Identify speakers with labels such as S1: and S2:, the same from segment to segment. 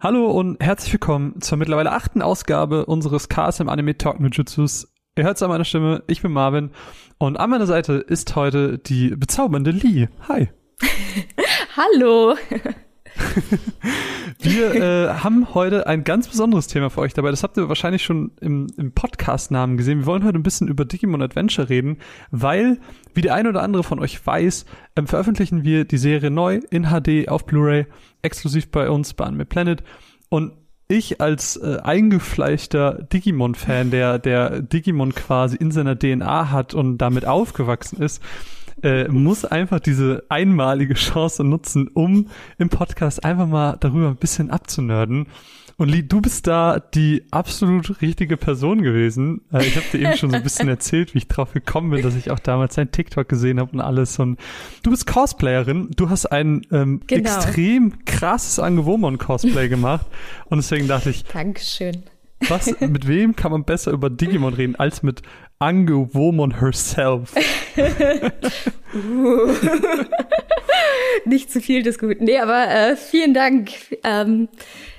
S1: Hallo und herzlich willkommen zur mittlerweile achten Ausgabe unseres KSM Anime Talk Nujutsus. Ihr hört es an meiner Stimme, ich bin Marvin und an meiner Seite ist heute die bezaubernde Lee. Hi.
S2: Hallo.
S1: Wir äh, haben heute ein ganz besonderes Thema für euch dabei. Das habt ihr wahrscheinlich schon im, im Podcast-Namen gesehen. Wir wollen heute ein bisschen über Digimon Adventure reden, weil, wie der ein oder andere von euch weiß, ähm, veröffentlichen wir die Serie neu in HD auf Blu-ray, exklusiv bei uns bei Anime Planet. Und ich als äh, eingefleischter Digimon-Fan, der, der Digimon quasi in seiner DNA hat und damit aufgewachsen ist, äh, muss einfach diese einmalige Chance nutzen, um im Podcast einfach mal darüber ein bisschen abzunörden. Und Lee, du bist da die absolut richtige Person gewesen. Äh, ich habe dir eben schon so ein bisschen erzählt, wie ich drauf gekommen bin, dass ich auch damals dein TikTok gesehen habe und alles. Und du bist Cosplayerin. Du hast ein ähm, genau. extrem krasses Angewomon-Cosplay gemacht. Und deswegen dachte ich,
S2: Dankeschön.
S1: Was, mit wem kann man besser über Digimon reden als mit Angewomon herself?
S2: uh. Nicht zu viel diskutiert. Nee, aber äh, vielen Dank. Ähm,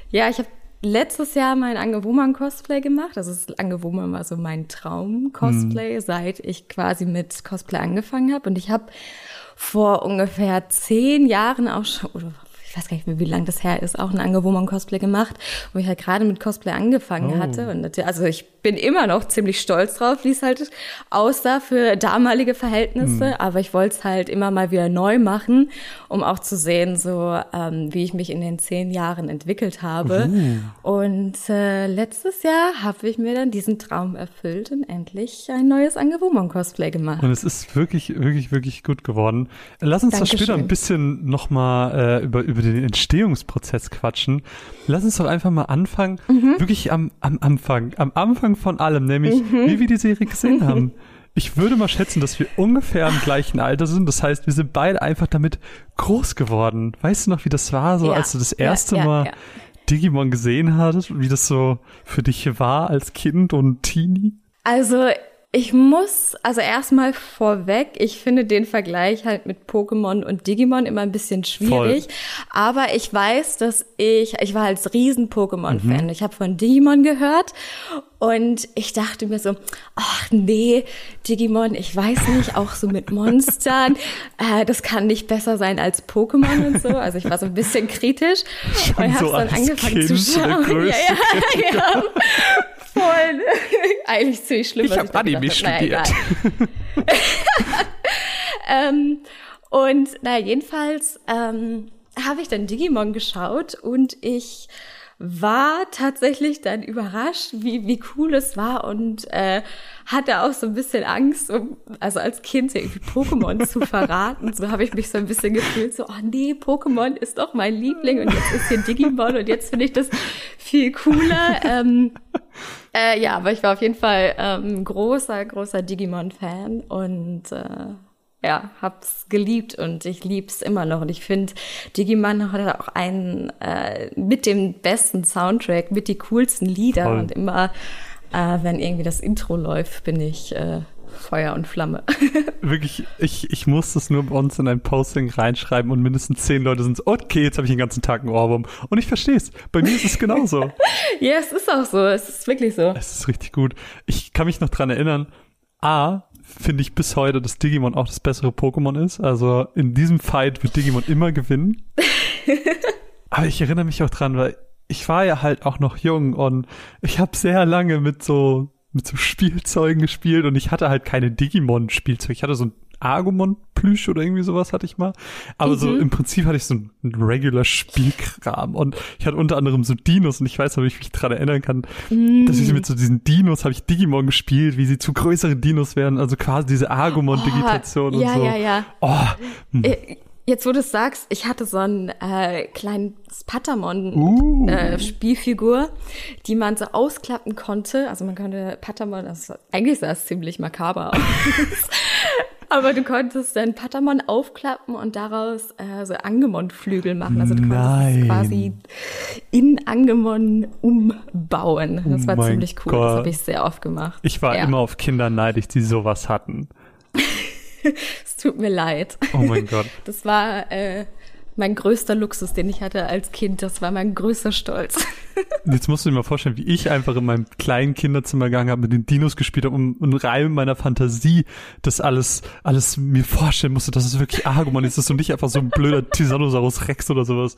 S2: ja, ich habe letztes Jahr mein Angewoman-Cosplay gemacht. Also Angewoman war so mein Traum-Cosplay, hm. seit ich quasi mit Cosplay angefangen habe. Und ich habe vor ungefähr zehn Jahren auch schon, oder ich weiß gar nicht mehr, wie lange das her ist, auch ein Angewoman-Cosplay gemacht, wo ich halt gerade mit Cosplay angefangen oh. hatte. Und also ich bin immer noch ziemlich stolz drauf, wie es halt aussah für damalige Verhältnisse. Mhm. Aber ich wollte es halt immer mal wieder neu machen, um auch zu sehen, so ähm, wie ich mich in den zehn Jahren entwickelt habe. Mhm. Und äh, letztes Jahr habe ich mir dann diesen Traum erfüllt und endlich ein neues Angewoman-Cosplay gemacht.
S1: Und es ist wirklich, wirklich, wirklich gut geworden. Lass uns Dankeschön. das später ein bisschen nochmal äh, über, über den Entstehungsprozess quatschen. Lass uns doch einfach mal anfangen, mhm. wirklich am, am Anfang, am Anfang Anfang von allem, nämlich mhm. wie wir die Serie gesehen haben. Ich würde mal schätzen, dass wir ungefähr im gleichen Alter sind. Das heißt, wir sind beide einfach damit groß geworden. Weißt du noch, wie das war, so ja. als du das erste ja, ja, Mal Digimon gesehen hattest, wie das so für dich war als Kind und Teenie?
S2: Also ich muss, also erstmal vorweg, ich finde den Vergleich halt mit Pokémon und Digimon immer ein bisschen schwierig. Voll. Aber ich weiß, dass ich, ich war als riesen Pokémon-Fan. Mhm. Ich habe von Digimon gehört und ich dachte mir so, ach nee, Digimon, ich weiß nicht, auch so mit Monstern, äh, das kann nicht besser sein als Pokémon und so. Also ich war so ein bisschen kritisch
S1: Schon und habe so dann angefangen kind zu schauen. Ja, ja, ja
S2: voll. Eigentlich ziemlich schlimm.
S1: Ich habe Anime studiert.
S2: ähm, und naja, jedenfalls ähm, habe ich dann Digimon geschaut und ich war tatsächlich dann überrascht, wie, wie cool es war und äh, hatte auch so ein bisschen Angst, um, also als Kind irgendwie Pokémon zu verraten. So habe ich mich so ein bisschen gefühlt, so, oh nee, Pokémon ist doch mein Liebling und jetzt ist hier Digimon und jetzt finde ich das viel cooler. Ähm, äh, ja, aber ich war auf jeden Fall ähm, großer, großer Digimon-Fan und äh, ja, hab's geliebt und ich lieb's immer noch. Und ich finde, Digimon hat auch einen äh, mit dem besten Soundtrack, mit die coolsten Lieder. Voll. Und immer, äh, wenn irgendwie das Intro läuft, bin ich äh, Feuer und Flamme.
S1: Wirklich, ich, ich muss das nur bei uns in ein Posting reinschreiben und mindestens zehn Leute sind so, okay, jetzt habe ich den ganzen Tag einen Ohrwurm. Und ich verstehe es. Bei mir ist es genauso.
S2: ja, es ist auch so. Es ist wirklich so.
S1: Es ist richtig gut. Ich kann mich noch dran erinnern, A, finde ich bis heute, dass Digimon auch das bessere Pokémon ist. Also in diesem Fight wird Digimon immer gewinnen. Aber ich erinnere mich auch dran, weil ich war ja halt auch noch jung und ich habe sehr lange mit so mit so Spielzeugen gespielt und ich hatte halt keine Digimon-Spielzeug. Ich hatte so ein Argumon-Plüsch oder irgendwie sowas hatte ich mal. Aber mhm. so im Prinzip hatte ich so ein, regular Spielkram und ich hatte unter anderem so Dinos und ich weiß, ob ich mich dran erinnern kann, mhm. dass ich mit so diesen Dinos habe ich Digimon gespielt, wie sie zu größeren Dinos werden, also quasi diese Argumon-Digitation
S2: oh,
S1: und
S2: ja,
S1: so.
S2: Ja, ja, ja. Oh. Äh, Jetzt, wo du es sagst, ich hatte so einen äh, kleinen Patamon-Spielfigur, uh. äh, die man so ausklappen konnte. Also man konnte Patamon, also eigentlich sah es ziemlich makaber aus. Aber du konntest dann Patamon aufklappen und daraus äh, so Angemon-Flügel machen. Also du konntest quasi in Angemon umbauen. Das oh war ziemlich cool. Gott. Das habe ich sehr oft gemacht.
S1: Ich war ja. immer auf Kinder neidisch, die sowas hatten.
S2: es tut mir leid.
S1: Oh mein Gott.
S2: Das war äh, mein größter Luxus, den ich hatte als Kind. Das war mein größter Stolz.
S1: Jetzt musst du dir mal vorstellen, wie ich einfach in meinem kleinen Kinderzimmer gegangen habe, mit den Dinos gespielt habe und im Reim meiner Fantasie das alles, alles mir vorstellen musste, dass es wirklich Argument ist, dass du nicht einfach so ein blöder Tyrannosaurus Rex oder sowas.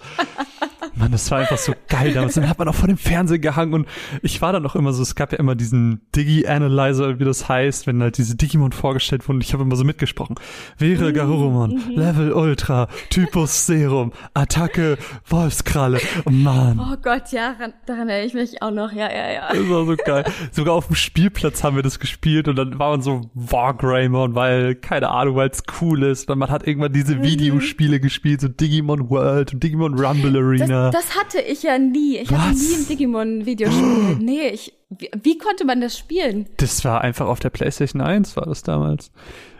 S1: Mann, das war einfach so geil damals. Dann hat man auch vor dem Fernseher gehangen und ich war dann auch immer so, es gab ja immer diesen Digi-Analyzer, wie das heißt, wenn halt diese Digimon vorgestellt wurden. Ich habe immer so mitgesprochen. Wäre mhm. Garurumon, mhm. Level Ultra, Typus Serum, Attacke, Wolfskralle. Oh Mann.
S2: Oh Gott, ja, daran erinnere ich mich auch noch. Ja, ja, ja.
S1: Das war so geil. Sogar auf dem Spielplatz haben wir das gespielt und dann war man so Wargreymon, weil, keine Ahnung, weil es cool ist. Und man hat irgendwann diese mhm. Videospiele gespielt, so Digimon World und Digimon Rumble Arena.
S2: Das, das hatte ich ja nie. Ich Was? hatte nie ein Digimon-Videospiel. nee, ich, wie, wie konnte man das spielen?
S1: Das war einfach auf der PlayStation 1, war das damals.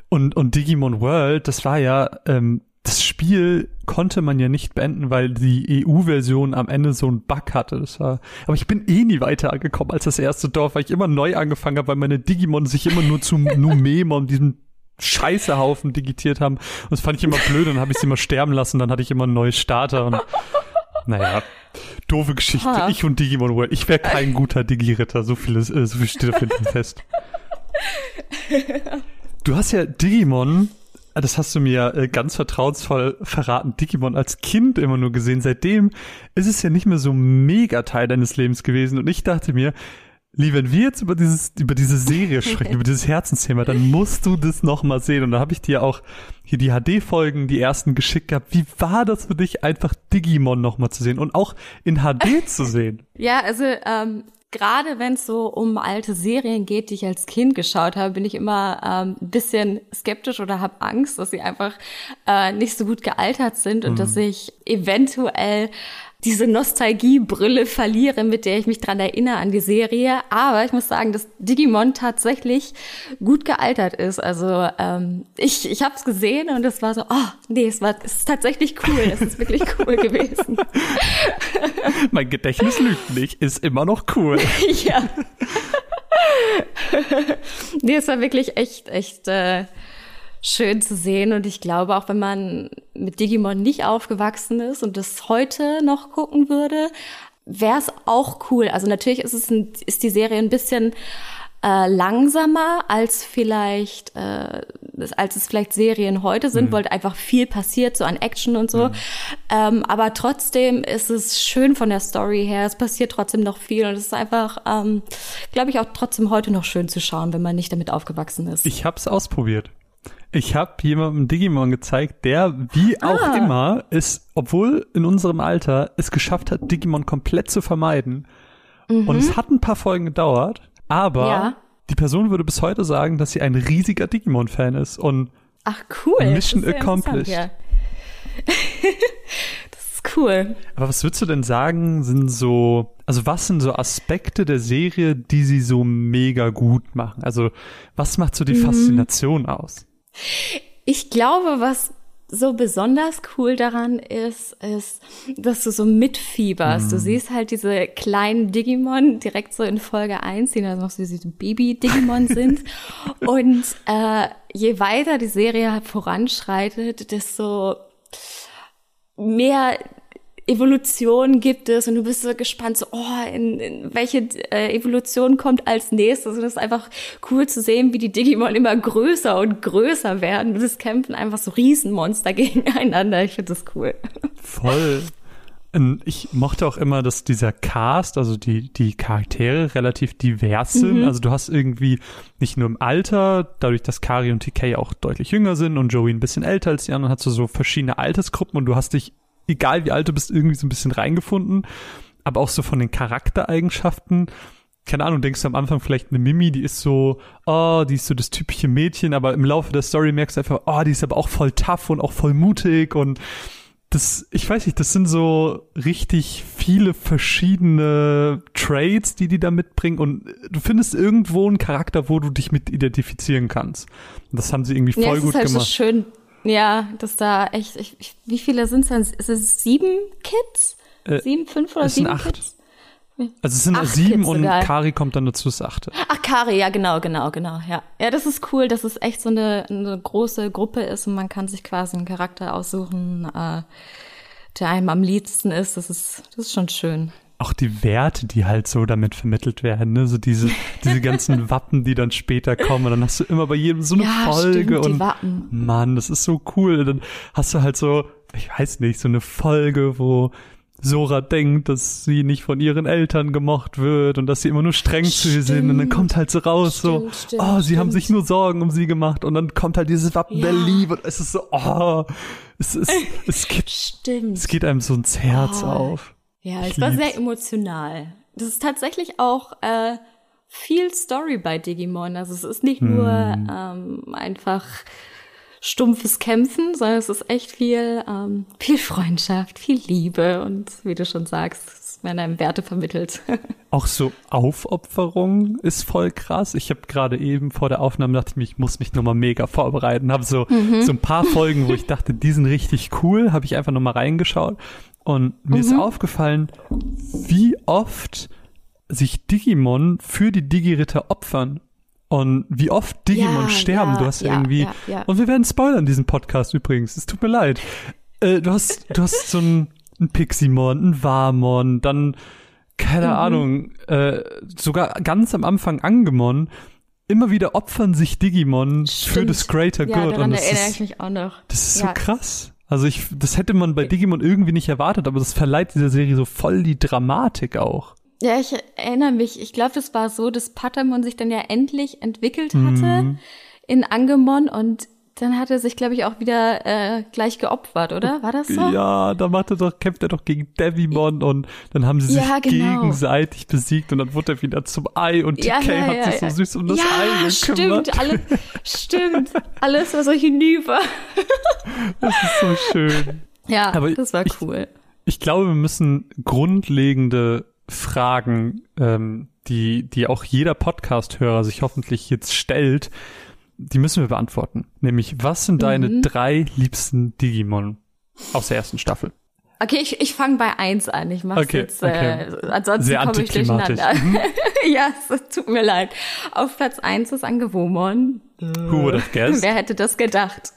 S1: Und, und Digimon World, das war ja, ähm, das Spiel konnte man ja nicht beenden, weil die EU-Version am Ende so einen Bug hatte. Das war, aber ich bin eh nie weitergekommen als das erste Dorf, weil ich immer neu angefangen habe, weil meine Digimon sich immer nur zu Numemon, diesem Scheißehaufen digitiert haben. Und das fand ich immer blöd, dann habe ich sie immer sterben lassen, dann hatte ich immer einen neuen Starter und naja, doofe Geschichte. Ha. Ich und Digimon World. Ich wäre kein guter Digi-Ritter. So viel, äh, so viel steht auf jeden Fall fest. Du hast ja Digimon, das hast du mir äh, ganz vertrauensvoll verraten, Digimon als Kind immer nur gesehen. Seitdem ist es ja nicht mehr so mega Teil deines Lebens gewesen. Und ich dachte mir, Lee, wenn wir jetzt über dieses, über diese Serie sprechen, über dieses Herzensthema, dann musst du das nochmal sehen. Und da habe ich dir auch hier die HD-Folgen, die ersten geschickt gehabt. Wie war das für dich, einfach Digimon nochmal zu sehen und auch in HD zu sehen?
S2: Ja, also ähm, gerade wenn es so um alte Serien geht, die ich als Kind geschaut habe, bin ich immer ähm, ein bisschen skeptisch oder habe Angst, dass sie einfach äh, nicht so gut gealtert sind und mhm. dass ich eventuell diese Nostalgiebrille verliere, mit der ich mich dran erinnere an die Serie. Aber ich muss sagen, dass Digimon tatsächlich gut gealtert ist. Also ähm, ich, ich habe es gesehen und es war so, oh nee, es war es ist tatsächlich cool. Es ist wirklich cool gewesen.
S1: mein Gedächtnis lügt nicht, ist immer noch cool.
S2: ja. nee, es war wirklich echt, echt. Äh, schön zu sehen. Und ich glaube, auch wenn man mit Digimon nicht aufgewachsen ist und das heute noch gucken würde, wäre es auch cool. Also natürlich ist es ein, ist die Serie ein bisschen äh, langsamer als vielleicht äh, als es vielleicht Serien heute sind, mhm. weil einfach viel passiert so an Action und so. Mhm. Ähm, aber trotzdem ist es schön von der Story her. Es passiert trotzdem noch viel und es ist einfach, ähm, glaube ich, auch trotzdem heute noch schön zu schauen, wenn man nicht damit aufgewachsen ist.
S1: Ich habe es ausprobiert. Ich habe jemandem Digimon gezeigt, der wie auch ah. immer es, obwohl in unserem Alter es geschafft hat, Digimon komplett zu vermeiden. Mhm. Und es hat ein paar Folgen gedauert, aber ja. die Person würde bis heute sagen, dass sie ein riesiger Digimon-Fan ist und
S2: Ach cool.
S1: Mission accomplished. Ja.
S2: das ist cool.
S1: Aber was würdest du denn sagen, sind so, also was sind so Aspekte der Serie, die sie so mega gut machen? Also was macht so die mhm. Faszination aus?
S2: Ich glaube, was so besonders cool daran ist, ist, dass du so mitfieberst. Mm. Du mhm. siehst halt diese kleinen Digimon direkt so in Folge 1, die dann noch so diese Baby-Digimon sind. Und äh, je weiter die Serie voranschreitet, desto mehr Evolution gibt es und du bist so gespannt, so, oh, in, in welche äh, Evolution kommt als nächstes. Und es ist einfach cool zu sehen, wie die Digimon immer größer und größer werden. Und es kämpfen einfach so Riesenmonster gegeneinander. Ich finde das cool.
S1: Voll. Ich mochte auch immer, dass dieser Cast, also die, die Charaktere relativ divers sind. Mhm. Also du hast irgendwie nicht nur im Alter, dadurch, dass Kari und TK auch deutlich jünger sind und Joey ein bisschen älter als die anderen, hast du so verschiedene Altersgruppen und du hast dich egal wie alt du bist, irgendwie so ein bisschen reingefunden. Aber auch so von den Charaktereigenschaften. Keine Ahnung, denkst du am Anfang vielleicht eine Mimi, die ist so, oh, die ist so das typische Mädchen, aber im Laufe der Story merkst du einfach, oh, die ist aber auch voll tough und auch voll mutig und das, ich weiß nicht, das sind so richtig viele verschiedene Traits, die die da mitbringen und du findest irgendwo einen Charakter, wo du dich mit identifizieren kannst. Und das haben sie irgendwie voll ja, gut halt gemacht.
S2: So schön ja, dass da echt, ich, ich, wie viele sind es denn? Ist es sieben Kids? Äh, sieben, fünf oder sieben
S1: acht.
S2: Kids?
S1: Also es sind acht sieben Kids und sogar. Kari kommt dann dazu, das achte.
S2: Ach, Kari, ja, genau, genau, genau, ja. Ja, das ist cool, dass es echt so eine, eine große Gruppe ist und man kann sich quasi einen Charakter aussuchen, äh, der einem am liebsten ist. Das ist, das ist schon schön.
S1: Auch die Werte, die halt so damit vermittelt werden, ne? So diese, diese ganzen Wappen, die dann später kommen. Und dann hast du immer bei jedem so eine
S2: Ja,
S1: Folge
S2: stimmt,
S1: und
S2: Wappen.
S1: Mann, das ist so cool. Dann hast du halt so, ich weiß nicht, so eine Folge, wo Sora denkt, dass sie nicht von ihren Eltern gemocht wird und dass sie immer nur streng zu ihr sind. Und dann
S2: Stimmt.
S1: kommt halt so raus, so,
S2: Stimmt, stimmt,
S1: oh, sie haben
S2: stimmt.
S1: sich nur Sorgen um sie gemacht. Und dann kommt halt dieses Wappen der
S2: Ja.
S1: Liebe. Und es ist so, oh, es ist, es geht,
S2: Stimmt.
S1: es geht einem so ins Herz
S2: Oh.
S1: auf.
S2: Ja, es war sehr emotional. Das ist tatsächlich auch äh, viel Story bei Digimon. Also es ist nicht nur
S1: Hm.
S2: ähm, einfach stumpfes Kämpfen, sondern es ist echt viel, ähm, viel Freundschaft, viel Liebe und wie du schon sagst, es werden einem Werte vermittelt.
S1: Auch so Aufopferung ist voll krass. Ich habe gerade eben vor der Aufnahme dachte ich mir, ich muss mich nochmal mega vorbereiten. Habe so,
S2: Mhm.
S1: so ein paar Folgen, wo ich dachte, die sind richtig cool, habe ich einfach nochmal reingeschaut. Und mir
S2: Mhm.
S1: ist aufgefallen, wie oft sich Digimon für die Digiritter opfern. Und wie oft Digimon
S2: Ja,
S1: sterben.
S2: ja,
S1: du hast
S2: ja,
S1: irgendwie. Und wir werden spoilern diesen Podcast übrigens. Es tut mir leid. Äh, du hast, du hast so ein, ein Piximon, ein Warmon, dann, keine
S2: Mhm.
S1: Ahnung, äh, sogar ganz am Anfang Angemon. Immer wieder opfern sich Digimon für
S2: Stimmt.
S1: das Greater Good. Und das
S2: erinnere
S1: ist,
S2: ich mich auch noch.
S1: das ist so krass. Also ich, das hätte man bei Digimon irgendwie nicht erwartet, aber das verleiht dieser Serie so voll die Dramatik auch.
S2: Ja, ich erinnere mich. Ich glaube, das war so, dass Patamon sich dann ja endlich entwickelt hatte
S1: Mhm.
S2: in Angemon und dann hat er sich, glaube ich, auch wieder äh, gleich geopfert, oder? War das so?
S1: Ja, da macht er doch, kämpft er doch gegen Devimon und dann haben sie sich
S2: Ja, genau.
S1: gegenseitig besiegt und dann wurde er wieder zum Ei und
S2: Ja,
S1: TK
S2: ja,
S1: hat sich so süß um das Ei gekümmert.
S2: stimmt, alles, stimmt, alles war so hinüber.
S1: Das ist so schön.
S2: Ja,
S1: Aber
S2: das war
S1: ich-
S2: cool.
S1: Ich glaube, wir müssen grundlegende Fragen, ähm, die, die auch jeder Podcast-Hörer sich hoffentlich jetzt stellt, die müssen wir beantworten. Nämlich, was sind deine
S2: Mhm.
S1: drei liebsten Digimon aus der ersten Staffel?
S2: Okay, ich, ich fange bei eins an. Ich mach's
S1: Okay,
S2: jetzt,
S1: okay.
S2: äh, ansonsten komme ich durcheinander. ja, es tut mir leid. Auf Platz eins ist Angewomon.
S1: Who would have guessed?
S2: Wer hätte das gedacht?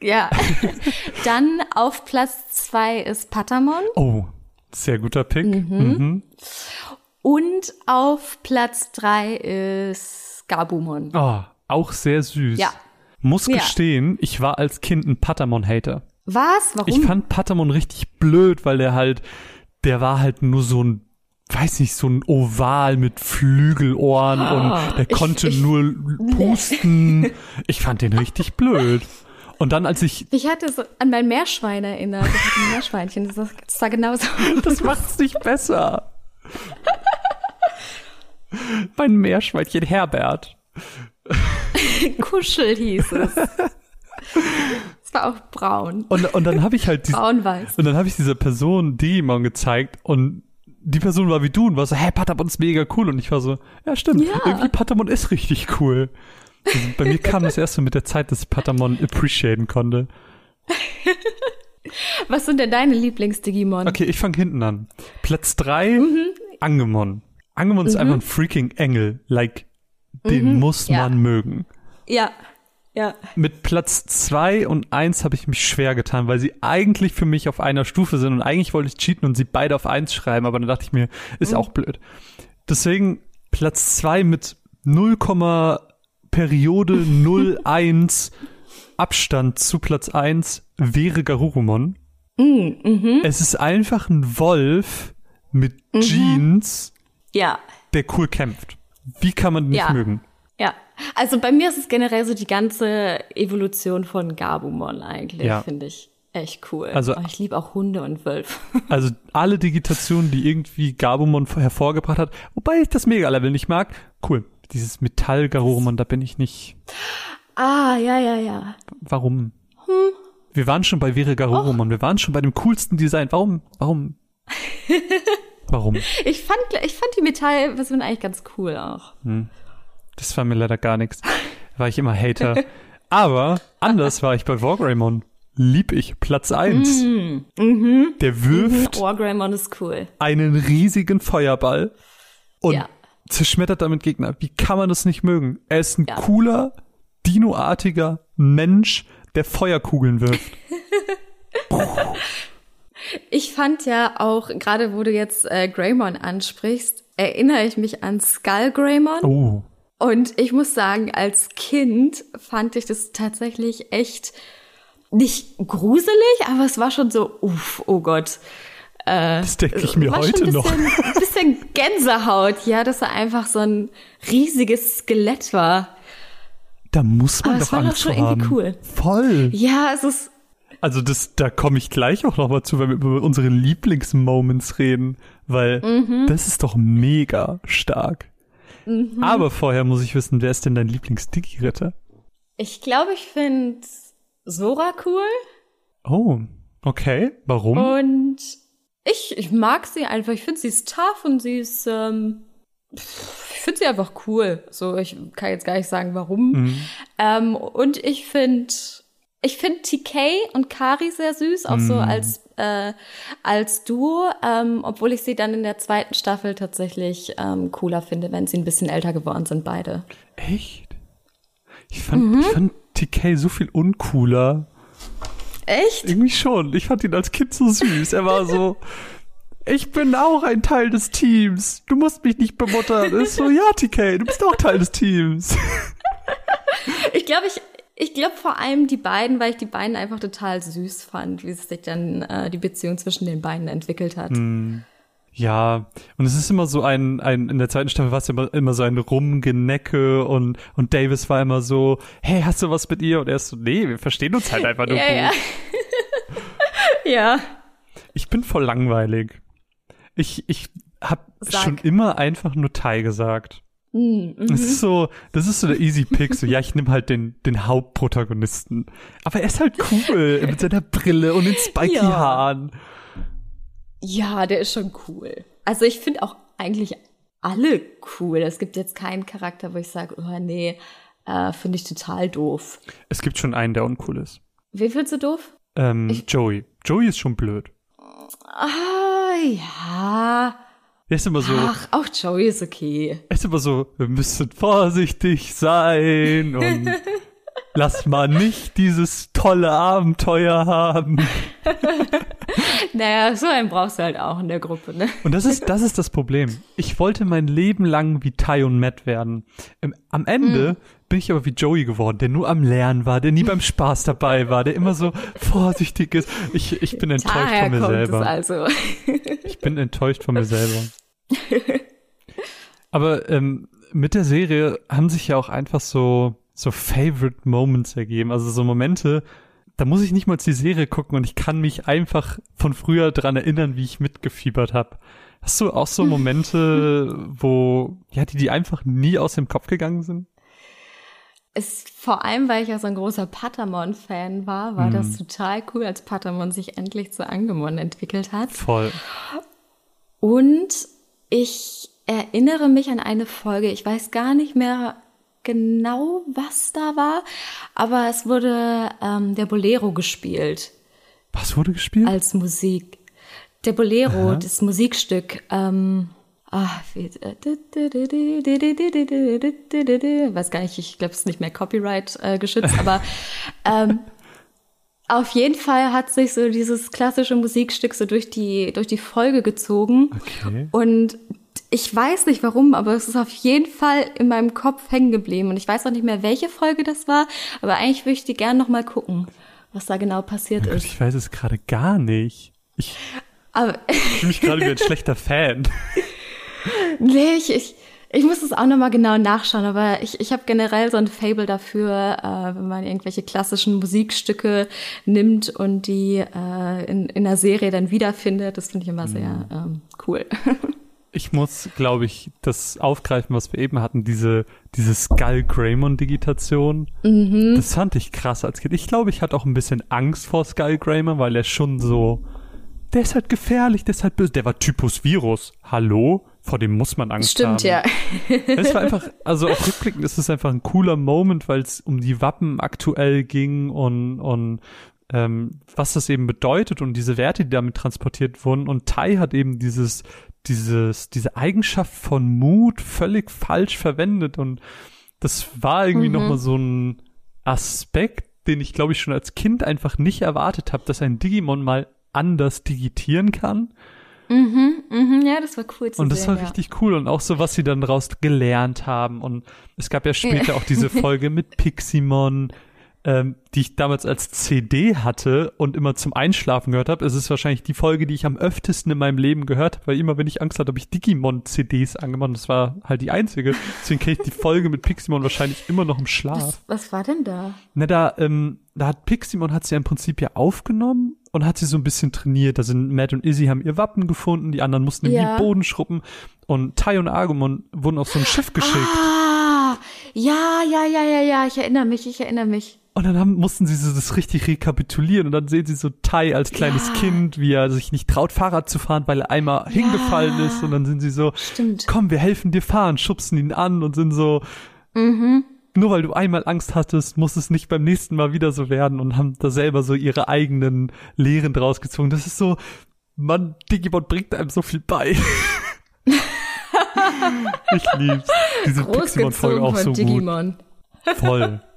S2: Ja. Dann auf Platz zwei ist Patamon.
S1: Oh, sehr guter Pick. Mhm.
S2: Und auf Platz drei ist Gabumon.
S1: Oh, auch sehr süß.
S2: Ja.
S1: Muss
S2: Ja.
S1: gestehen, ich war als Kind ein Patamon-Hater.
S2: Was? Warum?
S1: Ich fand Patamon richtig blöd, weil der halt, der war halt nur so ein, weiß nicht, so ein Oval mit Flügelohren und der
S2: Ah, ich-
S1: konnte
S2: ich-
S1: nur pusten. Ich fand den richtig blöd. Und dann, als ich,
S2: ich hatte so an mein Meerschwein erinnert. Ich hatte ein Meerschweinchen. Das, das sah genauso aus.
S1: das macht's nicht besser. mein Meerschweinchen Herbert.
S2: Kuschel hieß es. Es war auch braun.
S1: Und, und dann habe ich halt diese,
S2: Braun-weiß.
S1: Und dann habe ich dieser Person Digimon gezeigt und die Person war wie du und war so, hey, Patamon ist mega cool. Und ich war so, ja, stimmt,
S2: Ja.
S1: irgendwie Patamon ist richtig cool. Also bei mir kam das erst so mit der Zeit, dass ich Patamon appreciaten konnte.
S2: Was sind denn deine Lieblings-Digimon?
S1: Okay, ich fange hinten an. Platz drei
S2: Mhm.
S1: Angemon. Angemon ist einfach ein freaking Engel. Like, den muss
S2: Mhm. Ja.
S1: man mögen.
S2: Ja. Ja.
S1: Mit Platz zwei und eins habe ich mich schwer getan, weil sie eigentlich für mich auf einer Stufe sind und eigentlich wollte ich cheaten und sie beide auf eins schreiben, aber dann dachte ich mir, ist auch blöd. Deswegen Platz zwei mit 0, Periode 01 Abstand zu Platz eins wäre Garurumon.
S2: Mm, mhm.
S1: Es ist einfach ein Wolf mit Jeans,
S2: Ja.
S1: der cool kämpft. Wie kann man den nicht
S2: Ja.
S1: mögen?
S2: Ja. Also bei mir ist es generell so die ganze Evolution von Gabumon eigentlich,
S1: Ja.
S2: finde ich echt cool.
S1: Also-
S2: Aber ich liebe auch Hunde und Wölfe.
S1: Also alle Digitationen, die irgendwie Gabumon hervorgebracht hat, wobei ich das Mega-Level nicht mag, cool. Dieses Metall-Garurumon, da bin ich nicht.
S2: ah, ja, ja, ja.
S1: Warum? Wir waren schon bei Vere Garurumon, wir waren schon bei dem coolsten Design. Warum? Warum? Warum?
S2: Ich fand, ich fand die Metallversion eigentlich ganz cool auch.
S1: Das war mir leider gar nichts. War ich immer Hater. Aber anders war ich bei Wargreymon. Lieb ich. Platz eins. Der wirft
S2: Wargreymon ist cool.
S1: einen riesigen Feuerball und
S2: Ja.
S1: zerschmettert damit Gegner. Wie kann man das nicht mögen? Er ist ein
S2: Ja.
S1: cooler, dinoartiger Mensch, der Feuerkugeln wirft.
S2: Ich fand ja auch, gerade wo du jetzt äh, Greymon ansprichst, erinnere ich mich an Skull Greymon.
S1: Oh.
S2: Und ich muss sagen, als Kind fand ich das tatsächlich echt nicht gruselig, aber es war schon so, uff, oh Gott.
S1: Äh, das denke ich mir heute
S2: ein
S1: noch.
S2: Ein bisschen Gänsehaut, ja, dass er einfach so ein riesiges Skelett war.
S1: Da muss man
S2: aber
S1: doch
S2: es war
S1: Angst
S2: doch schon
S1: haben.
S2: irgendwie cool.
S1: Voll.
S2: Ja, es ist.
S1: Also das, da komme ich gleich auch noch mal zu, wenn wir über unsere Lieblingsmoments reden, weil
S2: Mhm.
S1: das ist doch mega stark.
S2: Mhm.
S1: Aber vorher muss ich wissen, wer ist denn dein Lieblings-Digi-Ritter?
S2: Ich glaube, ich finde Sora cool.
S1: Oh, okay. Warum?
S2: Und ich, ich mag sie einfach. Ich finde, sie ist tough und sie ist, ähm, ich finde sie einfach cool. So, ich kann jetzt gar nicht sagen, warum.
S1: Mhm.
S2: Ähm, und ich finde, ich finde TK und Kari sehr süß, auch so
S1: Mm.
S2: als, äh, als Duo, ähm, obwohl ich sie dann in der zweiten Staffel tatsächlich ähm, cooler finde, wenn sie ein bisschen älter geworden sind, beide.
S1: Echt? Ich fand,
S2: Mhm.
S1: ich fand TK so viel uncooler.
S2: Echt?
S1: Irgendwie schon. Ich fand ihn als Kind so süß. Er war so, ich bin auch ein Teil des Teams. Du musst mich nicht bemuttern. Ist so, ja, TK, du bist auch Teil des Teams.
S2: Ich glaube, ich, ich glaube vor allem die beiden, weil ich die beiden einfach total süß fand, wie sich dann äh, die Beziehung zwischen den beiden entwickelt hat.
S1: Ja, und es ist immer so ein, ein in der zweiten Staffel war es immer, immer so ein Rumgenecke und, und Davis war immer so, hey, hast du was mit ihr? Und er ist so, nee, wir verstehen uns halt einfach nur
S2: Ja,
S1: gut.
S2: ja. ja.
S1: Ich bin voll langweilig. Ich, ich hab
S2: Sag.
S1: schon immer einfach nur Tai gesagt.
S2: Mhm.
S1: Das ist so, das ist so der easy Pick. So, ja, ich nehme halt den, den Hauptprotagonisten. Aber er ist halt cool mit seiner Brille und den spiky
S2: Ja.
S1: Haaren.
S2: Ja, der ist schon cool. Also ich finde auch eigentlich alle cool. Es gibt jetzt keinen Charakter, wo ich sage, oh nee, äh, finde ich total doof.
S1: Es gibt schon einen, der uncool ist.
S2: Wen findest du doof?
S1: Ähm, Joey. Joey ist schon blöd.
S2: Ah, ja.
S1: Er ist immer so,
S2: Ach, auch Joey ist okay.
S1: er ist immer so, wir müssen vorsichtig sein und lass mal nicht dieses tolle Abenteuer haben.
S2: Naja, so einen brauchst du halt auch in der Gruppe, ne?
S1: Und das ist, das ist das Problem. Ich wollte mein Leben lang wie Ty und Matt werden. Im, am Ende bin ich aber wie Joey geworden, der nur am Lernen war, der nie beim Spaß dabei war, der immer so vorsichtig ist. Ich, ich bin enttäuscht
S2: Daher
S1: von mir selber.
S2: also.
S1: Ich bin enttäuscht von mir selber. Aber ähm, mit der Serie haben sich ja auch einfach so, so Favorite Moments ergeben. Also so Momente, da muss ich nicht mal die Serie gucken und ich kann mich einfach von früher dran erinnern, wie ich mitgefiebert habe. Hast du auch so Momente, wo, ja, die, die einfach nie aus dem Kopf gegangen sind?
S2: Es, vor allem, weil ich ja so ein großer Patamon-Fan war, war das total cool, als Patamon sich endlich zu Angemon entwickelt hat.
S1: Voll.
S2: Und ich erinnere mich an eine Folge, ich weiß gar nicht mehr genau, was da war, aber es wurde ähm, der Bolero gespielt
S1: Was wurde gespielt?
S2: als Musik. Der Bolero,
S1: Aha.
S2: das Musikstück. Ähm, ah, wie, äh, weiß gar nicht, ich glaube, es ist nicht mehr Copyright äh, geschützt, aber ähm, auf jeden Fall hat sich so dieses klassische Musikstück so durch die, durch die Folge gezogen.
S1: Okay.
S2: Und ich weiß nicht warum, aber es ist auf jeden Fall in meinem Kopf hängen geblieben. Und ich weiß auch nicht mehr, welche Folge das war, aber eigentlich würde ich die gerne noch mal gucken, was da genau passiert ist.
S1: Ich weiß es gerade gar nicht. Ich
S2: Aber
S1: fühle mich gerade wie ein schlechter Fan.
S2: nee, ich, ich, ich muss es auch noch mal genau nachschauen, aber ich, ich habe generell so ein Fable dafür, äh, wenn man irgendwelche klassischen Musikstücke nimmt und die äh, in, in einer Serie dann wiederfindet. Das finde ich immer sehr ähm, cool.
S1: Ich muss, glaube ich, das aufgreifen, was wir eben hatten, diese, diese Skull Greymon Digitation.
S2: Mhm.
S1: Das fand ich krass als Kind. Ich glaube, ich hatte auch ein bisschen Angst vor Skull Greymon, weil er schon so, der ist halt gefährlich, der ist halt böse. Der war Typus Virus. Hallo? Vor dem muss man Angst haben.
S2: Stimmt, ja.
S1: Es war einfach, also auch rückblickend ist es einfach ein cooler Moment, weil es um die Wappen aktuell ging und, und ähm, was das eben bedeutet und diese Werte, die damit transportiert wurden. Und Tai hat eben dieses, dieses, diese Eigenschaft von Mut völlig falsch verwendet. Und das war irgendwie
S2: Mhm.
S1: nochmal so ein Aspekt, den ich, glaube ich, schon als Kind einfach nicht erwartet habe, dass ein Digimon mal anders digitieren kann.
S2: Mhm, mhm, ja, das war cool zu
S1: Und das
S2: sehen,
S1: war
S2: ja.
S1: richtig cool. Und auch so, was sie dann daraus gelernt haben. Und es gab ja später auch diese Folge mit Piximon, ähm, die ich damals als CD hatte und immer zum Einschlafen gehört habe. Es ist wahrscheinlich die Folge, die ich am öftesten in meinem Leben gehört habe, weil immer, wenn ich Angst hatte, habe ich Digimon-CDs angemacht. Und das war halt die einzige. Deswegen kenne ich die Folge mit Piximon wahrscheinlich immer noch im Schlaf.
S2: Was, was war denn da?
S1: Na, da, ähm, da hat Piximon hat sie ja im Prinzip ja aufgenommen und hat sie so ein bisschen trainiert. Da sind Matt und Izzy haben ihr Wappen gefunden, die anderen mussten in
S2: Ja.
S1: den Boden schrubben und Tai und Agumon wurden auf so ein Schiff geschickt.
S2: Ah, ja, ja, ja, ja, ja, ich erinnere mich, ich erinnere mich.
S1: Und dann haben, mussten sie so das richtig rekapitulieren und dann sehen sie so Tai als kleines
S2: Ja.
S1: Kind, wie er sich nicht traut, Fahrrad zu fahren, weil er einmal hingefallen ist und dann sind sie so,
S2: Stimmt.
S1: komm, wir helfen dir fahren, schubsen ihn an und sind so,
S2: Mhm.
S1: Nur weil du einmal Angst hattest, muss es nicht beim nächsten Mal wieder so werden und haben da selber so ihre eigenen Lehren draus gezogen. Das ist so, man, Digimon bringt einem so viel bei. ich lieb's. Diese Piximon-Folge auch
S2: von
S1: so
S2: Digimon.
S1: gut. Voll.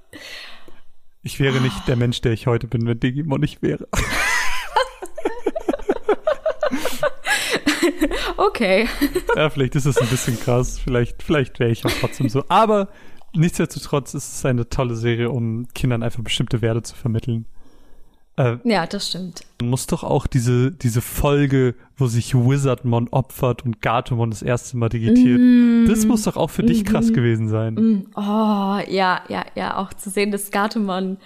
S1: Ich wäre nicht der Mensch, der ich heute bin, wenn Digimon nicht wäre.
S2: Okay.
S1: ja, vielleicht ist es ein bisschen krass. Vielleicht, vielleicht wäre ich auch trotzdem so. Aber nichtsdestotrotz ist es eine tolle Serie, um Kindern einfach bestimmte Werte zu vermitteln. Äh,
S2: Ja, das stimmt.
S1: muss doch auch diese, diese Folge, wo sich Wizardmon opfert und Gatomon das erste Mal digitiert. Das muss doch auch für dich krass gewesen sein.
S2: Mm, Oh, ja, ja, ja, auch zu sehen, dass Gatomon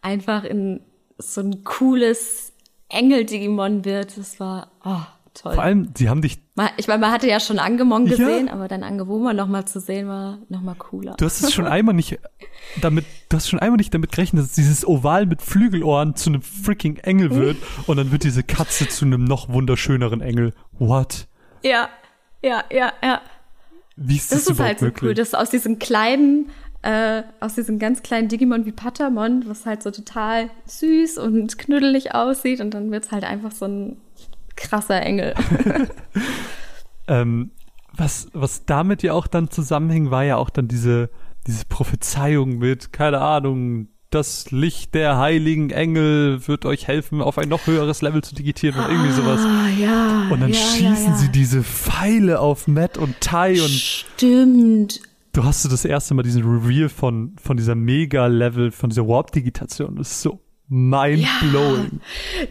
S2: einfach in so ein cooles Engel-Digimon wird, das war, oh, toll.
S1: Vor allem, sie haben dich,
S2: Ich meine, man hatte ja schon Angemon
S1: Ja.
S2: gesehen, aber dann Angewomon noch mal zu sehen war noch mal cooler.
S1: du hast es schon einmal nicht damit, du hast schon einmal nicht damit gerechnet, dass dieses Oval mit Flügelohren zu einem freaking Engel wird und dann wird diese Katze zu einem noch wunderschöneren Engel. What?
S2: Ja, ja, ja, ja.
S1: Wie ist das,
S2: Das ist halt so
S1: möglich?
S2: cool, dass aus diesen kleinen, äh, aus diesen ganz kleinen Digimon wie Patamon, was halt so total süß und knuddelig aussieht und dann wird's halt einfach so ein krasser Engel.
S1: Ähm, was, was damit ja auch dann zusammenhing, war ja auch dann diese, diese Prophezeiung mit, keine Ahnung, das Licht der heiligen Engel wird euch helfen, auf ein noch höheres Level zu digitieren und irgendwie sowas.
S2: Ah, ja.
S1: Und dann
S2: ja,
S1: schießen
S2: ja,
S1: sie diese Pfeile auf Matt und Tai und
S2: Stimmt.
S1: du hast so das erste Mal diesen Reveal von, von dieser Mega-Level, von dieser Warp-Digitation. Das ist so mind-blowing.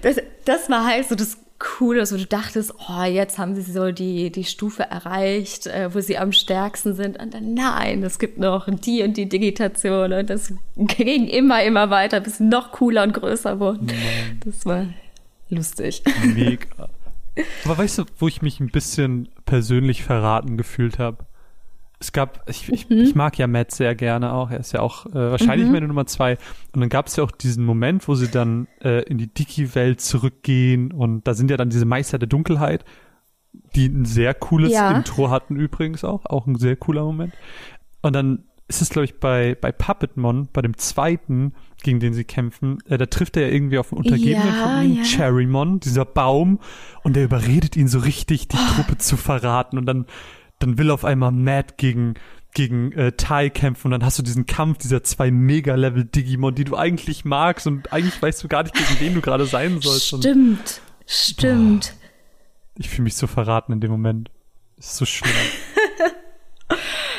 S2: Das, das war halt so das Coole, so du dachtest, oh, jetzt haben sie so die, die Stufe erreicht, äh, wo sie am stärksten sind. Und dann, nein, es gibt noch die und die Digitation. Und das ging immer, immer weiter, bis sie noch cooler und größer wurden. Das war lustig.
S1: Mega. Aber weißt du, wo ich mich ein bisschen persönlich verraten gefühlt habe? Es gab, ich, ich, ich mag ja Matt sehr gerne auch. Er ist ja auch äh, wahrscheinlich meine Nummer zwei. Und dann gab es ja auch diesen Moment, wo sie dann äh, in die Diki-Welt zurückgehen und da sind ja dann diese Meister der Dunkelheit, die ein sehr cooles
S2: Ja.
S1: Intro hatten übrigens auch. Auch ein sehr cooler Moment. Und dann ist es, glaube ich, bei, bei Puppetmon, bei dem zweiten, gegen den sie kämpfen, äh, da trifft er ja irgendwie auf einen Untergebenen
S2: Ja,
S1: von ihm,
S2: ja.
S1: Cherrymon, dieser Baum, und der überredet ihn so richtig, die Truppe zu verraten. Und dann, dann will auf einmal Matt gegen, gegen äh, Tai kämpfen und dann hast du diesen Kampf dieser zwei Mega-Level-Digimon, die du eigentlich magst und eigentlich weißt du gar nicht, gegen wen du gerade sein sollst. Und
S2: Stimmt, stimmt.
S1: ich fühle mich so verraten in dem Moment. Das ist so schlimm.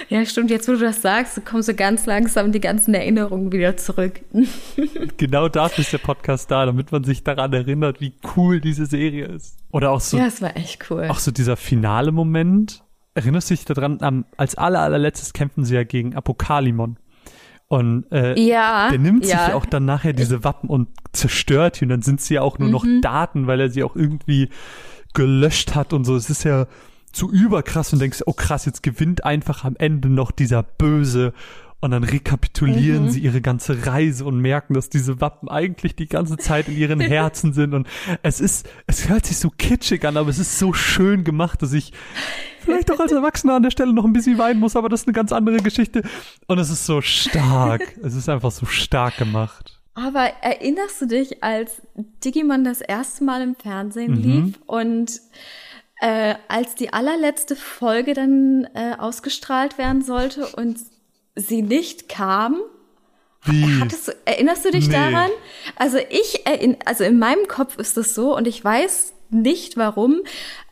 S2: Ja, stimmt. Jetzt, wo du das sagst, kommst du ganz langsam die ganzen Erinnerungen wieder zurück.
S1: genau dafür ist der Podcast da, damit man sich daran erinnert, wie cool diese Serie ist. Oder auch so
S2: Ja, es war echt cool.
S1: Auch so dieser finale Moment. Erinnerst du dich daran, am, als aller, allerletztes kämpfen sie ja gegen Apokalimon. Und äh,
S2: ja,
S1: der nimmt sich
S2: ja.
S1: ja auch dann nachher diese Wappen und zerstört die und dann sind sie ja auch nur
S2: Mhm.
S1: noch Daten, weil er sie auch irgendwie gelöscht hat und so. Es ist ja zu überkrass und denkst, oh krass, jetzt gewinnt einfach am Ende noch dieser Böse. Und dann rekapitulieren
S2: Mhm.
S1: sie ihre ganze Reise und merken, dass diese Wappen eigentlich die ganze Zeit in ihren Herzen sind. Und es ist, es hört sich so kitschig an, aber es ist so schön gemacht, dass ich vielleicht auch als Erwachsener an der Stelle noch ein bisschen weinen muss, aber das ist eine ganz andere Geschichte. Und es ist so stark. es ist einfach so stark gemacht.
S2: Aber erinnerst du dich, als Digimon das erste Mal im Fernsehen
S1: Mhm.
S2: lief und äh, als die allerletzte Folge dann äh, ausgestrahlt werden sollte und sie nicht kam? Hattest du, erinnerst du dich
S1: Nee.
S2: daran? Also ich, erinn- also in meinem Kopf ist es so und ich weiß nicht warum.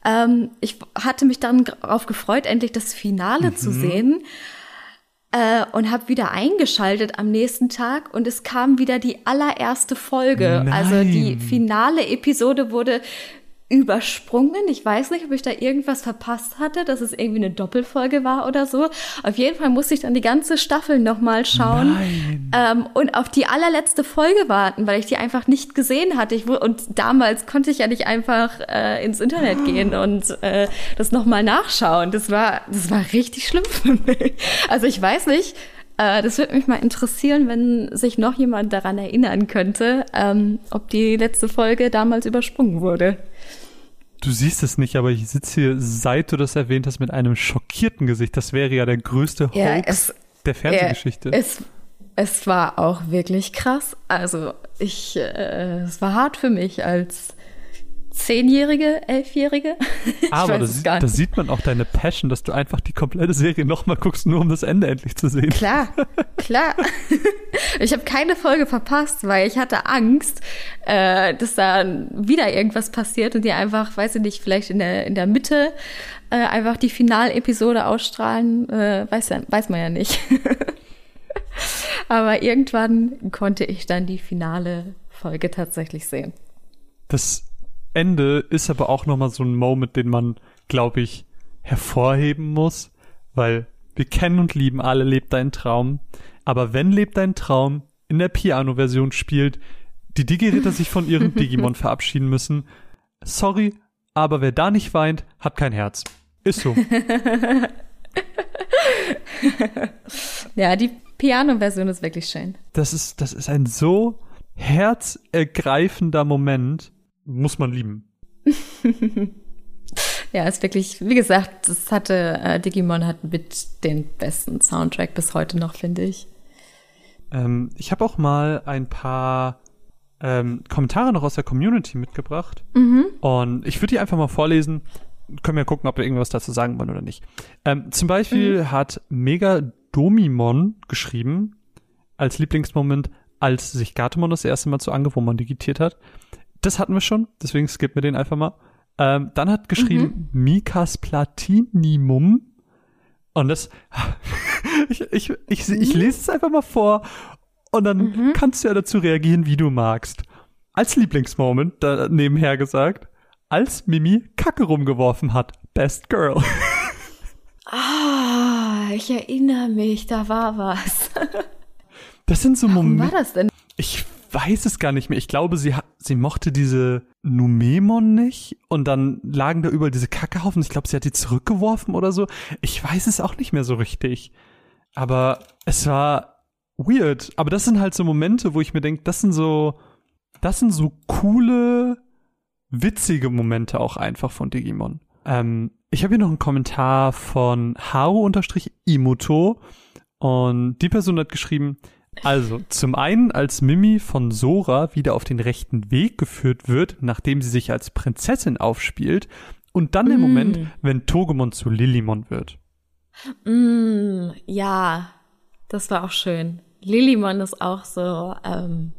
S2: Ähm, ich hatte mich dann darauf gefreut, endlich das Finale
S1: Mhm.
S2: zu sehen. Äh, und habe wieder eingeschaltet am nächsten Tag und es kam wieder die allererste Folge. Also die
S1: Nein.
S2: finale Episode wurde übersprungen. Ich weiß nicht, ob ich da irgendwas verpasst hatte, dass es irgendwie eine Doppelfolge war oder so. Auf jeden Fall musste ich dann die ganze Staffel nochmal schauen ähm, und auf die allerletzte Folge warten, weil ich die einfach nicht gesehen hatte. Ich, und damals konnte ich ja nicht einfach äh, ins Internet gehen und äh, das nochmal nachschauen. Das war, das war richtig schlimm für mich. Also ich weiß nicht. Äh, das würde mich mal interessieren, wenn sich noch jemand daran erinnern könnte, ähm, ob die letzte Folge damals übersprungen wurde.
S1: Du siehst es nicht, aber ich sitze hier, seit du das erwähnt hast, mit einem schockierten Gesicht. Das wäre ja der größte Hoax
S2: Ja, es,
S1: der Fernsehgeschichte.
S2: Ja, es, es war auch wirklich krass. Also ich, äh, es war hart für mich als Zehnjährige, Elfjährige.
S1: Aber
S2: weiß
S1: da, sieht man auch deine Passion, dass du einfach die komplette Serie nochmal guckst, nur um das Ende endlich zu sehen.
S2: Klar, klar. Ich habe keine Folge verpasst, weil ich hatte Angst, äh, dass da wieder irgendwas passiert und die einfach, weiß ich nicht, vielleicht in der, in der Mitte äh, einfach die Finalepisode ausstrahlen. Äh, weiß, ja, weiß man ja nicht. Aber irgendwann konnte ich dann die finale Folge tatsächlich sehen.
S1: Das Ende ist aber auch nochmal so ein Moment, den man, glaube ich, hervorheben muss, weil wir kennen und lieben alle Lebt dein Traum. Aber wenn Lebt dein Traum in der Piano-Version spielt, die Digi-Ritter sich von ihrem Digimon verabschieden müssen, sorry, aber wer da nicht weint, hat kein Herz. Ist so.
S2: Ja, die Piano-Version ist wirklich schön.
S1: Das ist, das ist ein so herzergreifender Moment. Muss man lieben.
S2: Ja, ist wirklich, wie gesagt, das hatte, äh, Digimon hat mit den besten Soundtrack bis heute noch, finde ich.
S1: Ähm, ich habe auch mal ein paar ähm, Kommentare noch aus der Community mitgebracht. Und ich würde die einfach mal vorlesen. Können wir gucken, ob wir irgendwas dazu sagen wollen oder nicht. Ähm, zum Beispiel hat Mega Domimon geschrieben, als Lieblingsmoment, als sich Gatomon das erste Mal zu Angewomon digitiert hat. Das hatten wir schon, deswegen skippen wir den einfach mal. Ähm, dann hat geschrieben Mikas Platinimum. Und das, ich, ich, ich, ich lese es einfach mal vor und dann kannst du ja dazu reagieren, wie du magst. Als Lieblingsmoment, da nebenher gesagt, als Mimi Kacke rumgeworfen hat. Best Girl.
S2: Ah, ich erinnere mich, da war was.
S1: Das sind so
S2: Warum war
S1: Momente.
S2: das denn?
S1: Ich weiß es gar nicht mehr. Ich glaube, sie, sie mochte diese Numemon nicht und dann lagen da überall diese Kackehaufen. Ich glaube, sie hat die zurückgeworfen oder so. Ich weiß es auch nicht mehr so richtig. Aber es war weird. Aber das sind halt so Momente, wo ich mir denke, das sind so, das sind so coole, witzige Momente auch einfach von Digimon. Ähm, ich habe hier noch einen Kommentar von Haru-Imuto und die Person hat geschrieben, also, zum einen, als Mimi von Sora wieder auf den rechten Weg geführt wird, nachdem sie sich als Prinzessin aufspielt, und dann im
S2: Mm.
S1: Moment, wenn Togemon zu Lillimon wird.
S2: Mm, ja, das war auch schön. Lillimon ist auch so ähm,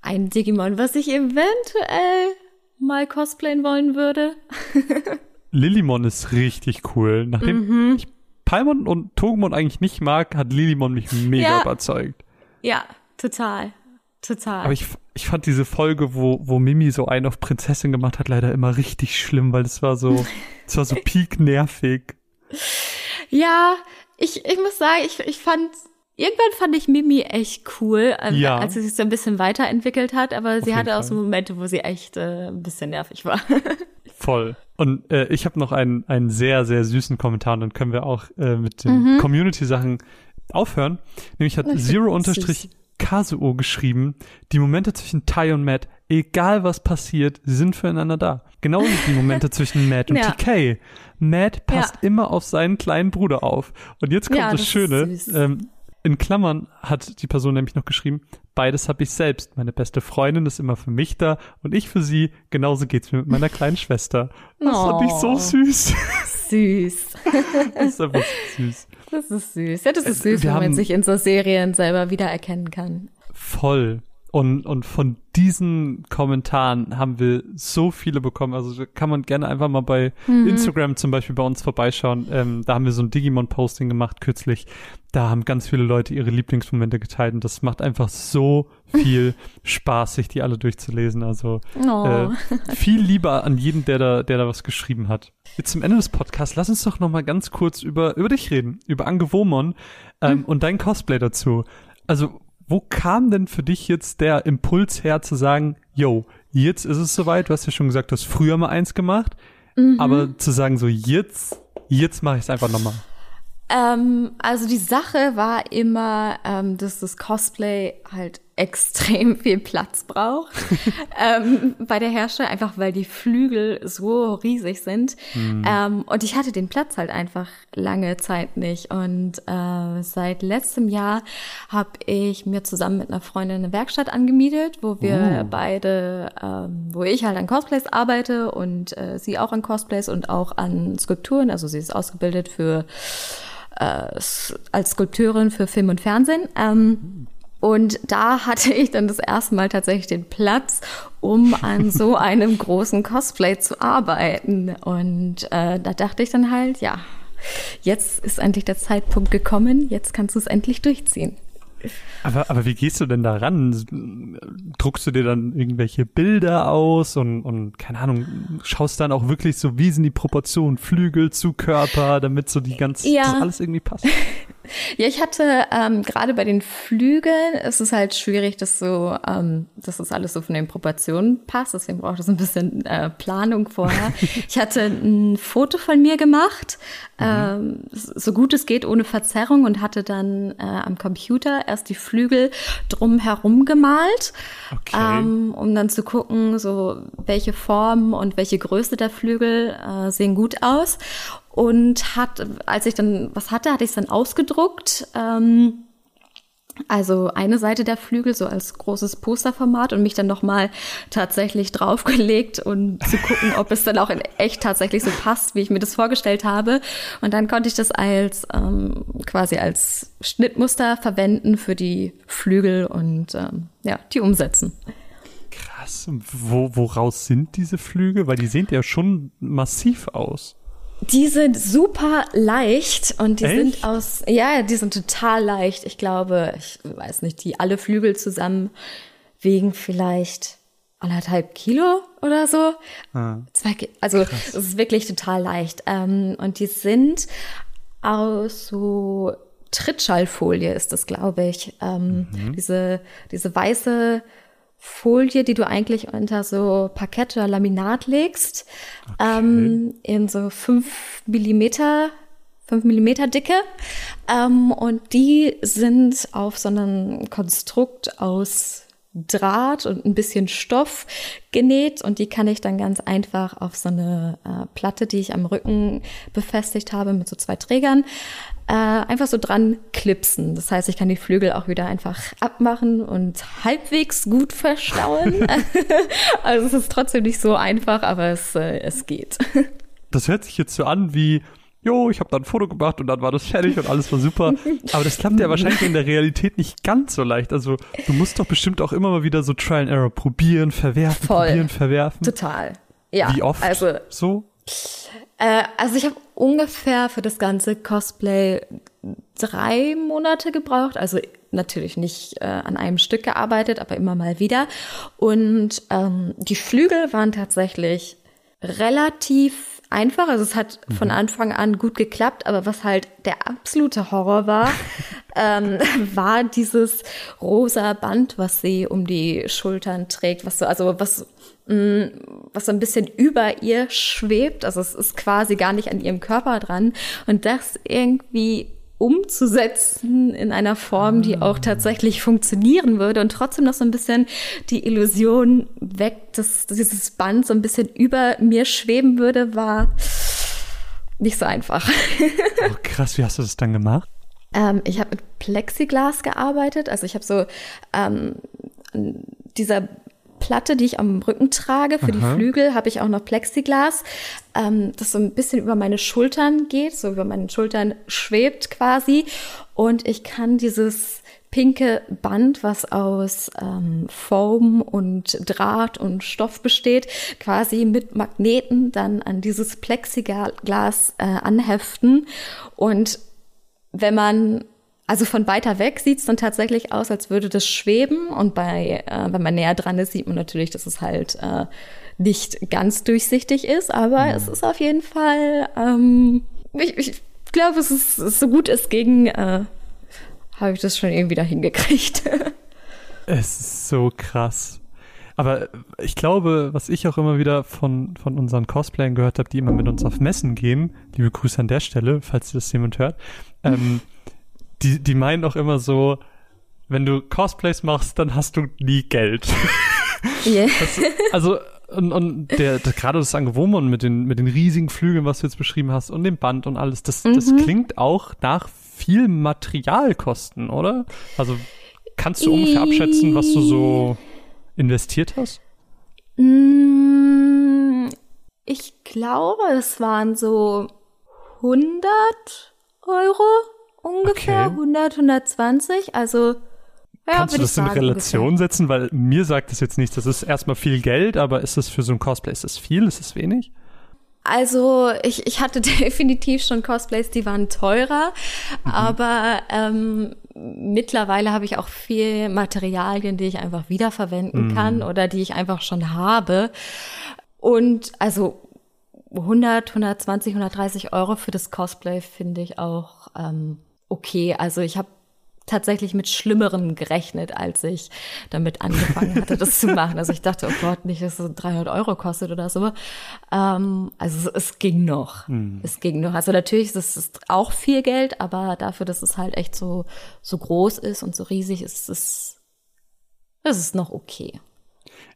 S2: ein Digimon, was ich eventuell mal cosplayen wollen würde.
S1: Lillimon ist richtig cool. Nachdem
S2: Mhm.
S1: ich Paimon und Togemon eigentlich nicht mag, hat Lillimon mich mega
S2: Ja.
S1: überzeugt.
S2: Ja, total. Total.
S1: Aber ich, ich fand diese Folge, wo, wo Mimi so einen auf Prinzessin gemacht hat, leider immer richtig schlimm, weil es war so, es war so peak nervig.
S2: Ja, ich, ich muss sagen, ich, ich fand, irgendwann fand ich Mimi echt cool, äh,
S1: Ja.
S2: als sie sich so ein bisschen weiterentwickelt hat, aber sie
S1: jeden
S2: hatte auch so Momente, wo sie echt äh, ein bisschen nervig war.
S1: Voll. Und äh, ich habe noch einen, einen sehr, sehr süßen Kommentar und dann können wir auch äh, mit den Community-Sachen aufhören. Nämlich hat
S2: Mhm. Ich find
S1: Zero
S2: das
S1: unterstrich Kazuo geschrieben, die Momente zwischen Tai und Matt, egal was passiert, sie sind füreinander da. Genauso wie die Momente zwischen Matt und
S2: Ja.
S1: TK. Matt passt
S2: Ja.
S1: immer auf seinen kleinen Bruder auf. Und jetzt kommt
S2: Ja,
S1: das,
S2: das
S1: Schöne. Ähm, in Klammern hat die Person nämlich noch geschrieben, beides habe ich selbst. Meine beste Freundin ist immer für mich da und ich für sie. Genauso geht's mir mit meiner kleinen Schwester. Das fand ich so
S2: Oh.
S1: süß.
S2: Süß.
S1: Das ist einfach so süß.
S2: Das ist süß. Ja, das ist süß,
S1: wir
S2: wenn man sich in so Serien selber wiedererkennen kann.
S1: Voll. Und, und von diesen Kommentaren haben wir so viele bekommen. Also kann man gerne einfach mal bei Instagram zum Beispiel bei uns vorbeischauen. Ähm, da haben wir so ein Digimon-Posting gemacht kürzlich. Da haben ganz viele Leute ihre Lieblingsmomente geteilt und das macht einfach so viel Spaß, sich die alle durchzulesen. Also
S2: Oh.
S1: äh, viel lieber an jeden, der da, der da was geschrieben hat. Jetzt zum Ende des Podcasts, lass uns doch noch mal ganz kurz über, über dich reden, über Ange Womon ähm, und dein Cosplay dazu. Also, wo kam denn für dich jetzt der Impuls her zu sagen, yo, jetzt ist es soweit, du hast ja schon gesagt, du hast früher mal eins gemacht, aber zu sagen so, jetzt, jetzt mache ich es einfach nochmal.
S2: Ähm, also die Sache war immer, ähm, dass das Cosplay halt extrem viel Platz braucht ähm, bei der Hersteller, einfach weil die Flügel so riesig sind. Ähm, und ich hatte den Platz halt einfach lange Zeit nicht. Und äh, seit letztem Jahr habe ich mir zusammen mit einer Freundin eine Werkstatt angemietet, wo wir
S1: Uh.
S2: beide, ähm, wo ich halt an Cosplays arbeite und äh, sie auch an Cosplays und auch an Skulpturen. Also sie ist ausgebildet für äh, als Skulpteurin für Film und Fernsehen. Ähm, und da hatte ich dann das erste Mal tatsächlich den Platz, um an so einem großen Cosplay zu arbeiten. Und äh, da dachte ich dann halt, ja, jetzt ist endlich der Zeitpunkt gekommen, jetzt kannst du es endlich durchziehen.
S1: Aber, aber wie gehst du denn da ran? Druckst du dir dann irgendwelche Bilder aus und, und keine Ahnung, schaust dann auch wirklich so, wie sind die Proportionen, Flügel zu Körper, damit so die ganze,
S2: Ja.
S1: das alles irgendwie passt?
S2: Ja, ich hatte ähm, gerade bei den Flügeln, es ist halt schwierig, dass so, ähm, dass das alles so von den Proportionen passt. Deswegen braucht es ein bisschen äh, Planung vorher. ich hatte ein Foto von mir gemacht, ähm, so gut es geht, ohne Verzerrung und hatte dann äh, am Computer erst die Flügel drumherum gemalt,
S1: Okay.
S2: ähm, um dann zu gucken, so welche Form und welche Größe der Flügel äh, sehen gut aus. Und hat, als ich dann was hatte, hatte ich es dann ausgedruckt. Ähm, also eine Seite der Flügel so als großes Posterformat und mich dann nochmal tatsächlich draufgelegt und zu gucken, ob es dann auch in echt tatsächlich so passt, wie ich mir das vorgestellt habe. Und dann konnte ich das als ähm, quasi als Schnittmuster verwenden für die Flügel und ähm, ja, die umsetzen.
S1: Krass. Wo, woraus sind diese Flügel? Weil die sehen ja schon massiv aus.
S2: Die sind super leicht und die
S1: Echt?
S2: sind aus, ja, die sind total leicht. Ich glaube, ich weiß nicht, die alle Flügel zusammen wiegen vielleicht anderthalb Kilo oder so.
S1: Ah.
S2: Zwei, also es ist wirklich total leicht. Ähm, und die sind aus so Trittschallfolie ist das, glaube ich. Ähm, Diese diese weiße Folie, die du eigentlich unter so Parkett oder Laminat legst, ähm, in so fünf Millimeter, fünf Millimeter Dicke. Ähm, und die sind auf so einem Konstrukt aus Draht und ein bisschen Stoff genäht und die kann ich dann ganz einfach auf so eine äh, Platte, die ich am Rücken befestigt habe mit so zwei Trägern, äh, einfach so dran klipsen. Das heißt, ich kann die Flügel auch wieder einfach abmachen und halbwegs gut verstauen. also es ist trotzdem nicht so einfach, aber es, äh, es geht.
S1: Das hört sich jetzt so an wie, jo, ich habe da ein Foto gemacht und dann war das fertig und alles war super. Aber das klappt ja wahrscheinlich in der Realität nicht ganz so leicht. Also du musst doch bestimmt auch immer mal wieder so Trial and Error probieren, verwerfen,
S2: Voll.
S1: probieren, verwerfen.
S2: Total. Ja.
S1: Wie oft?
S2: Also
S1: so?
S2: Äh, also ich habe ungefähr für das ganze Cosplay drei Monate gebraucht. Also natürlich nicht äh, an einem Stück gearbeitet, aber immer mal wieder. Und ähm, die Flügel waren tatsächlich relativ einfach. Also es hat von Anfang an gut geklappt, aber was halt der absolute Horror war, ähm, war dieses rosa Band, was sie um die Schultern trägt, was so, also was was so ein bisschen über ihr schwebt. Also es ist quasi gar nicht an ihrem Körper dran. Und das irgendwie umzusetzen in einer Form, die auch tatsächlich funktionieren würde und trotzdem noch so ein bisschen die Illusion weg, dass dieses Band so ein bisschen über mir schweben würde, war nicht so einfach.
S1: Oh, krass, wie hast du das dann gemacht?
S2: Ähm, ich habe mit Plexiglas gearbeitet. Also ich habe so ähm, dieser Platte, die ich am Rücken trage. Für Aha. die Flügel habe ich auch noch Plexiglas, ähm, das so ein bisschen über meine Schultern geht, so über meinen Schultern schwebt quasi. Und ich kann dieses pinke Band, was aus ähm, Foam und Draht und Stoff besteht, quasi mit Magneten dann an dieses Plexiglas äh, anheften. Und wenn man also von weiter weg sieht es dann tatsächlich aus, als würde das schweben. Und bei, äh, wenn man näher dran ist, sieht man natürlich, dass es halt äh, nicht ganz durchsichtig ist. Aber mhm. es ist auf jeden Fall, ähm, ich, ich glaube, es ist, so gut es ging, äh, habe ich das schon irgendwie dahin gekriegt.
S1: es ist so krass. Aber ich glaube, was ich auch immer wieder von, von unseren Cosplayern gehört habe, die immer mit uns auf Messen gehen, liebe Grüße an der Stelle, falls das jemand hört, ähm, die, die meinen auch immer so, wenn du Cosplays machst, dann hast du nie Geld. Yeah. Das, also, und, und der, der gerade das Angewomon mit den, mit den riesigen Flügeln, was du jetzt beschrieben hast, und dem Band und alles, das, mhm. das klingt auch nach viel Materialkosten, oder? Also kannst du ungefähr abschätzen, was du so investiert hast?
S2: Mm, ich glaube, es waren so 100 Euro ungefähr. Okay. 100, 120. Also
S1: ja, Kannst du das in Relation ungefähr. setzen? Weil mir sagt das jetzt nichts. Das ist erstmal viel Geld, aber ist das für so ein Cosplay, ist das viel? Ist das wenig?
S2: Also ich, ich hatte definitiv schon Cosplays, die waren teurer, mhm. aber ähm, mittlerweile habe ich auch viel Materialien, die ich einfach wiederverwenden mhm. kann oder die ich einfach schon habe. Und also 100, 120, 130 Euro für das Cosplay finde ich auch ähm, okay. Also ich habe tatsächlich mit Schlimmerem gerechnet, als ich damit angefangen hatte, das zu machen. Also ich dachte, oh Gott, nicht, dass es 300 Euro kostet oder so. Ähm, also es ging noch. Mhm. Es ging noch. Also natürlich ist es auch viel Geld, aber dafür, dass es halt echt so, so groß ist und so riesig ist, ist es ist noch okay.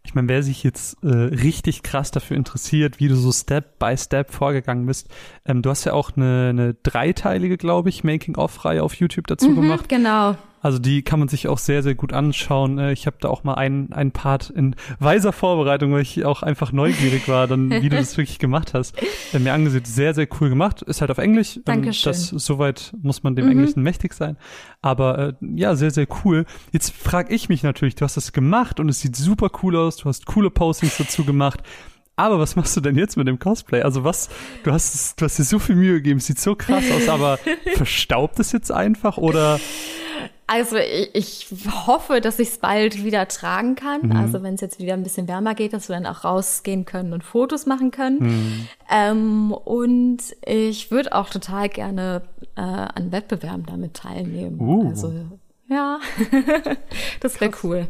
S1: Ich meine, wer sich jetzt äh, richtig krass dafür interessiert, wie du so Step by Step vorgegangen bist, ähm, du hast ja auch eine, eine dreiteilige, glaube ich, Making-of-Reihe auf YouTube dazu mhm, gemacht.
S2: Genau.
S1: Also die kann man sich auch sehr, sehr gut anschauen. Äh, ich habe da auch mal einen, einen Part in weiser Vorbereitung, weil ich auch einfach neugierig war, dann wie du das wirklich gemacht hast. Äh, mir angesehen, sehr, sehr cool gemacht. Ist halt auf Englisch.
S2: Dankeschön.
S1: Das, soweit muss man dem mhm. Englischen mächtig sein. Aber äh, ja, sehr, sehr cool. Jetzt frage ich mich natürlich, du hast das gemacht und es sieht super cool aus. Du hast coole Postings dazu gemacht. Aber was machst du denn jetzt mit dem Cosplay? Also was, du hast, du hast dir so viel Mühe gegeben, sieht so krass aus, aber verstaubt es jetzt einfach oder?
S2: Also ich, ich hoffe, dass ich es bald wieder tragen kann. Mhm. Also wenn es jetzt wieder ein bisschen wärmer geht, dass wir dann auch rausgehen können und Fotos machen können. Mhm. Ähm, und ich würde auch total gerne äh, an Wettbewerben damit teilnehmen. Uh. Also ja, das wäre cool.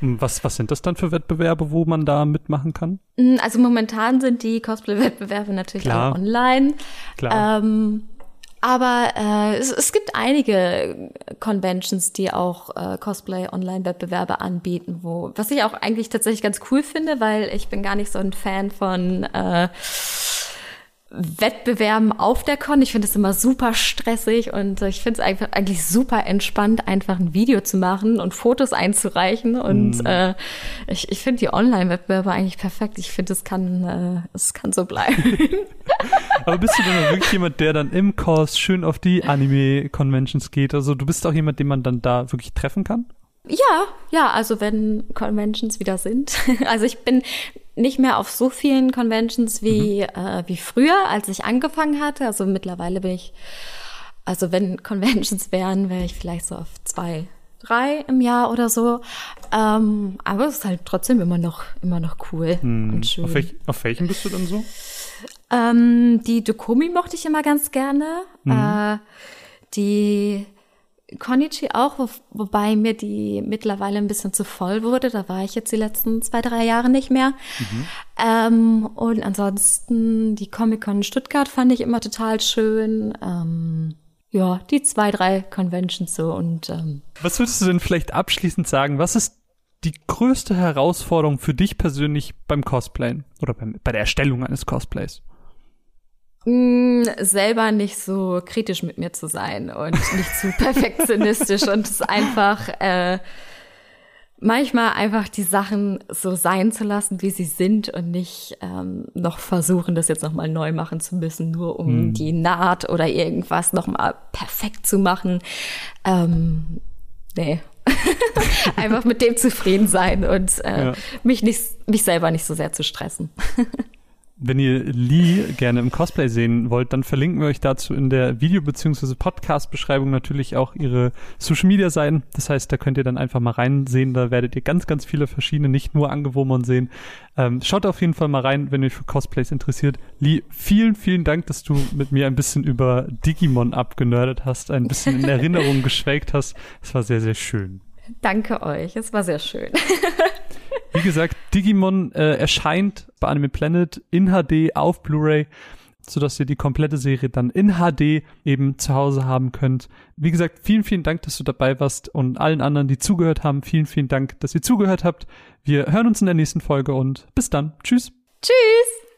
S1: Was, was sind das dann für Wettbewerbe, wo man da mitmachen kann?
S2: Mm, also momentan sind die Cosplay-Wettbewerbe natürlich Klar. auch online. Klar. Ähm, aber äh, es, es gibt einige Conventions, die auch äh, Cosplay-Online-Wettbewerbe anbieten, wo, was ich auch eigentlich tatsächlich ganz cool finde, weil ich bin gar nicht so ein Fan von äh, Wettbewerben auf der Con. Ich finde es immer super stressig und ich finde es eigentlich super entspannt, einfach ein Video zu machen und Fotos einzureichen. Und mm. äh, ich, ich finde die Online-Wettbewerbe eigentlich perfekt. Ich finde, es kann, äh, es kann so bleiben.
S1: Aber bist du denn wirklich jemand, der dann im Kurs schön auf die Anime-Conventions geht? Also du bist auch jemand, den man dann da wirklich treffen kann?
S2: Ja, ja, also wenn Conventions wieder sind. Also ich bin nicht mehr auf so vielen Conventions wie, mhm. äh, wie früher, als ich angefangen hatte. Also mittlerweile bin ich, also wenn Conventions wären, wäre ich vielleicht so auf zwei, drei im Jahr oder so. Ähm, aber es ist halt trotzdem immer noch, immer noch cool mhm. und schön.
S1: Auf, welch, auf welchen bist du dann so?
S2: Ähm, die Dokumi mochte ich immer ganz gerne. Mhm. Äh, die Konichi auch, wo, wobei mir die mittlerweile ein bisschen zu voll wurde. Da war ich jetzt die letzten zwei, drei Jahre nicht mehr. Mhm. Ähm, und ansonsten die Comic-Con Stuttgart fand ich immer total schön. Ähm, ja, die zwei, drei Conventions so und ähm,
S1: Was würdest du denn vielleicht abschließend sagen? Was ist die größte Herausforderung für dich persönlich beim Cosplayen oder beim, bei der Erstellung eines Cosplays?
S2: Mm, selber nicht so kritisch mit mir zu sein und nicht zu perfektionistisch und es einfach äh, manchmal einfach die Sachen so sein zu lassen, wie sie sind und nicht ähm, noch versuchen, das jetzt nochmal neu machen zu müssen, nur um hm. die Naht oder irgendwas nochmal perfekt zu machen. Ähm, nee. einfach mit dem zufrieden sein und äh, ja. mich, nicht, mich selber nicht so sehr zu stressen.
S1: Wenn ihr Lee gerne im Cosplay sehen wollt, dann verlinken wir euch dazu in der Video- bzw. Podcast-Beschreibung natürlich auch ihre Social-Media-Seiten. Das heißt, da könnt ihr dann einfach mal reinsehen. Da werdet ihr ganz, ganz viele verschiedene, nicht nur Angewomon sehen. Ähm, schaut auf jeden Fall mal rein, wenn ihr euch für Cosplays interessiert. Lee, vielen, vielen Dank, dass du mit mir ein bisschen über Digimon abgenördet hast, ein bisschen in Erinnerung geschwelgt hast. Es war sehr, sehr schön.
S2: Danke euch. Es war sehr schön.
S1: Wie gesagt, Digimon äh, erscheint bei Anime Planet in HD auf Blu-ray, sodass ihr die komplette Serie dann in HD eben zu Hause haben könnt. Wie gesagt, vielen, vielen Dank, dass du dabei warst und allen anderen, die zugehört haben, vielen, vielen Dank, dass ihr zugehört habt. Wir hören uns in der nächsten Folge und bis dann. Tschüss.
S2: Tschüss.